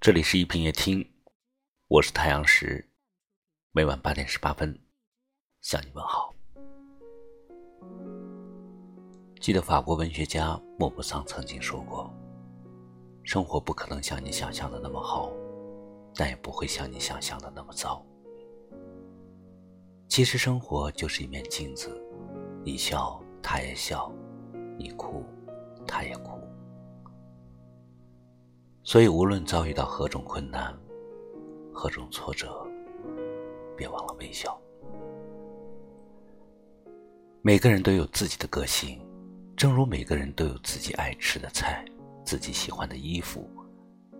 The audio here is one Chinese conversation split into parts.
这里是一品夜听，我是太阳石，每晚八点十八分向你问好。记得法国文学家莫泊桑曾经说过：“生活不可能像你想象的那么好，但也不会像你想象的那么糟。”其实生活就是一面镜子，你笑，他也笑；你哭，他也哭。所以，无论遭遇到何种困难、何种挫折，别忘了微笑。每个人都有自己的个性，正如每个人都有自己爱吃的菜、自己喜欢的衣服，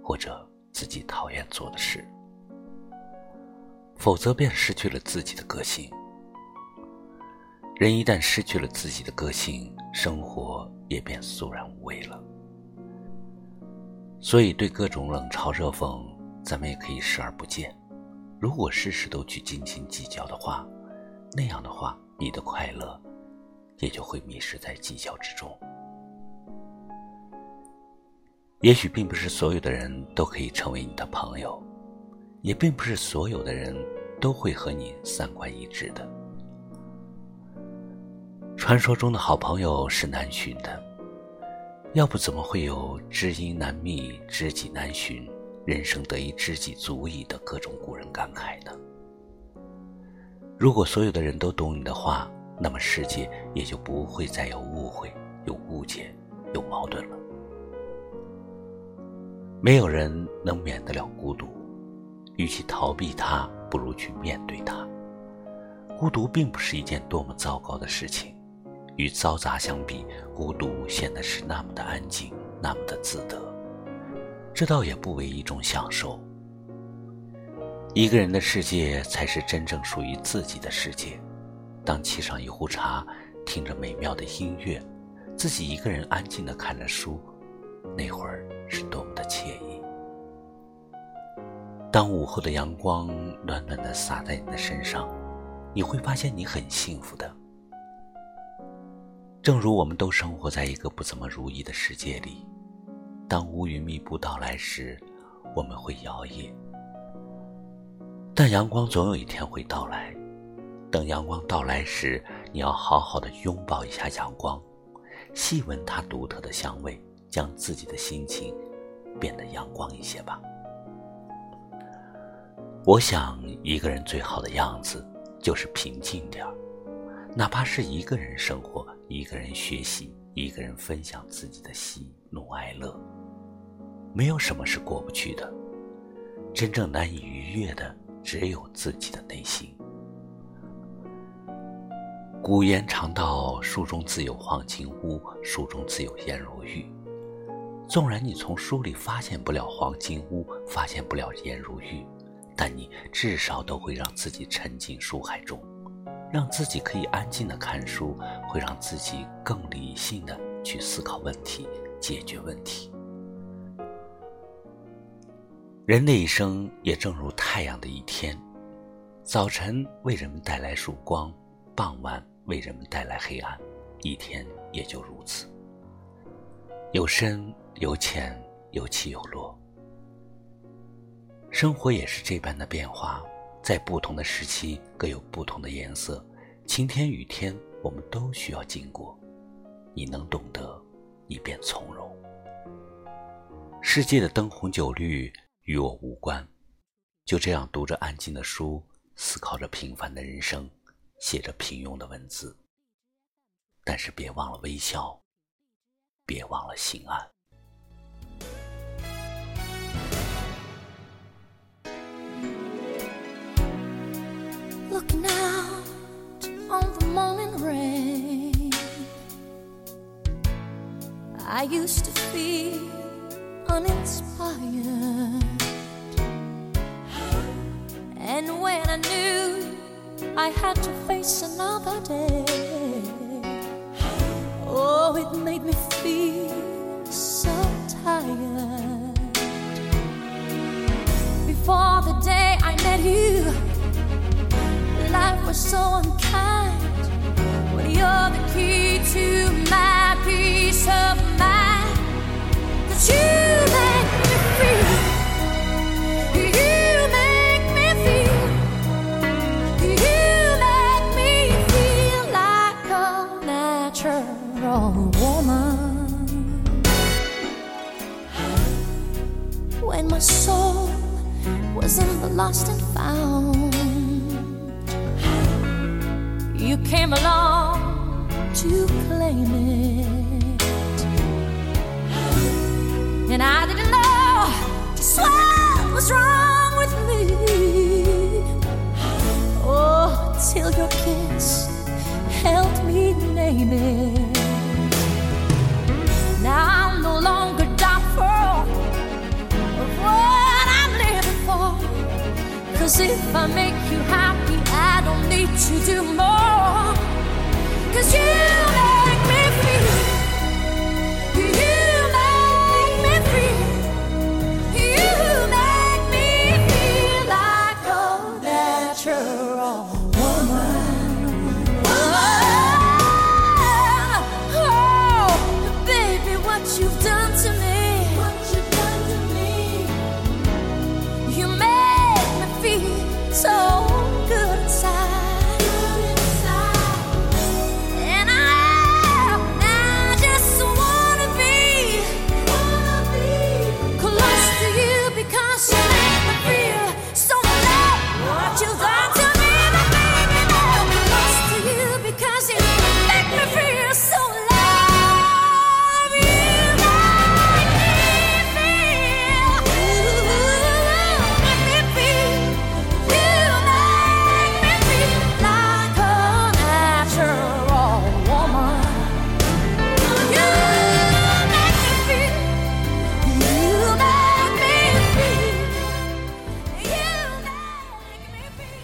或者自己讨厌做的事。否则，便失去了自己的个性。人一旦失去了自己的个性，生活也便肃然无味了。所以，对各种冷嘲热讽，咱们也可以视而不见。如果事事都去斤斤计较的话，那样的话，你的快乐也就会迷失在计较之中。也许并不是所有的人都可以成为你的朋友，也并不是所有的人都会和你三观一致的。传说中的好朋友是难寻的。要不怎么会有“知音难觅，知己难寻，人生得一知己足矣”的各种古人感慨呢？如果所有的人都懂你的话，那么世界也就不会再有误会、有误解、有矛盾了。没有人能免得了孤独，与其逃避它，不如去面对它。孤独并不是一件多么糟糕的事情。与嘈杂相比，孤独显得是那么的安静，那么的自得。这倒也不为一种享受。一个人的世界才是真正属于自己的世界。当沏上一壶茶，听着美妙的音乐，自己一个人安静的看着书，那会儿是多么的惬意。当午后的阳光暖暖的洒在你的身上，你会发现你很幸福的。正如我们都生活在一个不怎么如意的世界里，当乌云密布到来时，我们会摇曳。但阳光总有一天会到来，等阳光到来时，你要好好的拥抱一下阳光，细闻它独特的香味，将自己的心情变得阳光一些吧。我想，一个人最好的样子就是平静点儿。哪怕是一个人生活，一个人学习，一个人分享自己的喜怒哀乐，没有什么是过不去的。真正难以逾越的，只有自己的内心。古言常道：“书中自有黄金屋，书中自有颜如玉。”纵然你从书里发现不了黄金屋，发现不了颜如玉，但你至少都会让自己沉浸书海中。让自己可以安静的看书，会让自己更理性的去思考问题、解决问题。人的一生也正如太阳的一天，早晨为人们带来曙光，傍晚为人们带来黑暗，一天也就如此。有深有浅，有起有落，生活也是这般的变化。在不同的时期，各有不同的颜色。晴天雨天，我们都需要经过。你能懂得，你便从容。世界的灯红酒绿与我无关。就这样读着安静的书，思考着平凡的人生，写着平庸的文字。但是别忘了微笑，别忘了心安。I used to feel uninspired. And when I knew I had to face another day, oh, it made me feel so tired. Before the day I met you, life was so lost and found. You came along to claim it, and I didn't make you happy, I don't need to do more. Cause you make me feel. You make me feel. You make me feel like a natural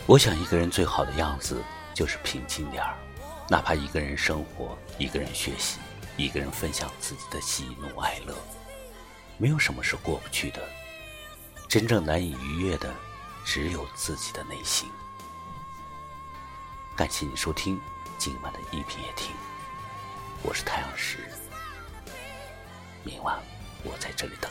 我想，一个人最好的样子就是平静点儿，哪怕一个人生活，一个人学习，一个人分享自己的喜怒哀乐，没有什么是过不去的。真正难以逾越的，只有自己的内心。感谢你收听今晚的一品夜听，我是太阳石，明晚我在这里等。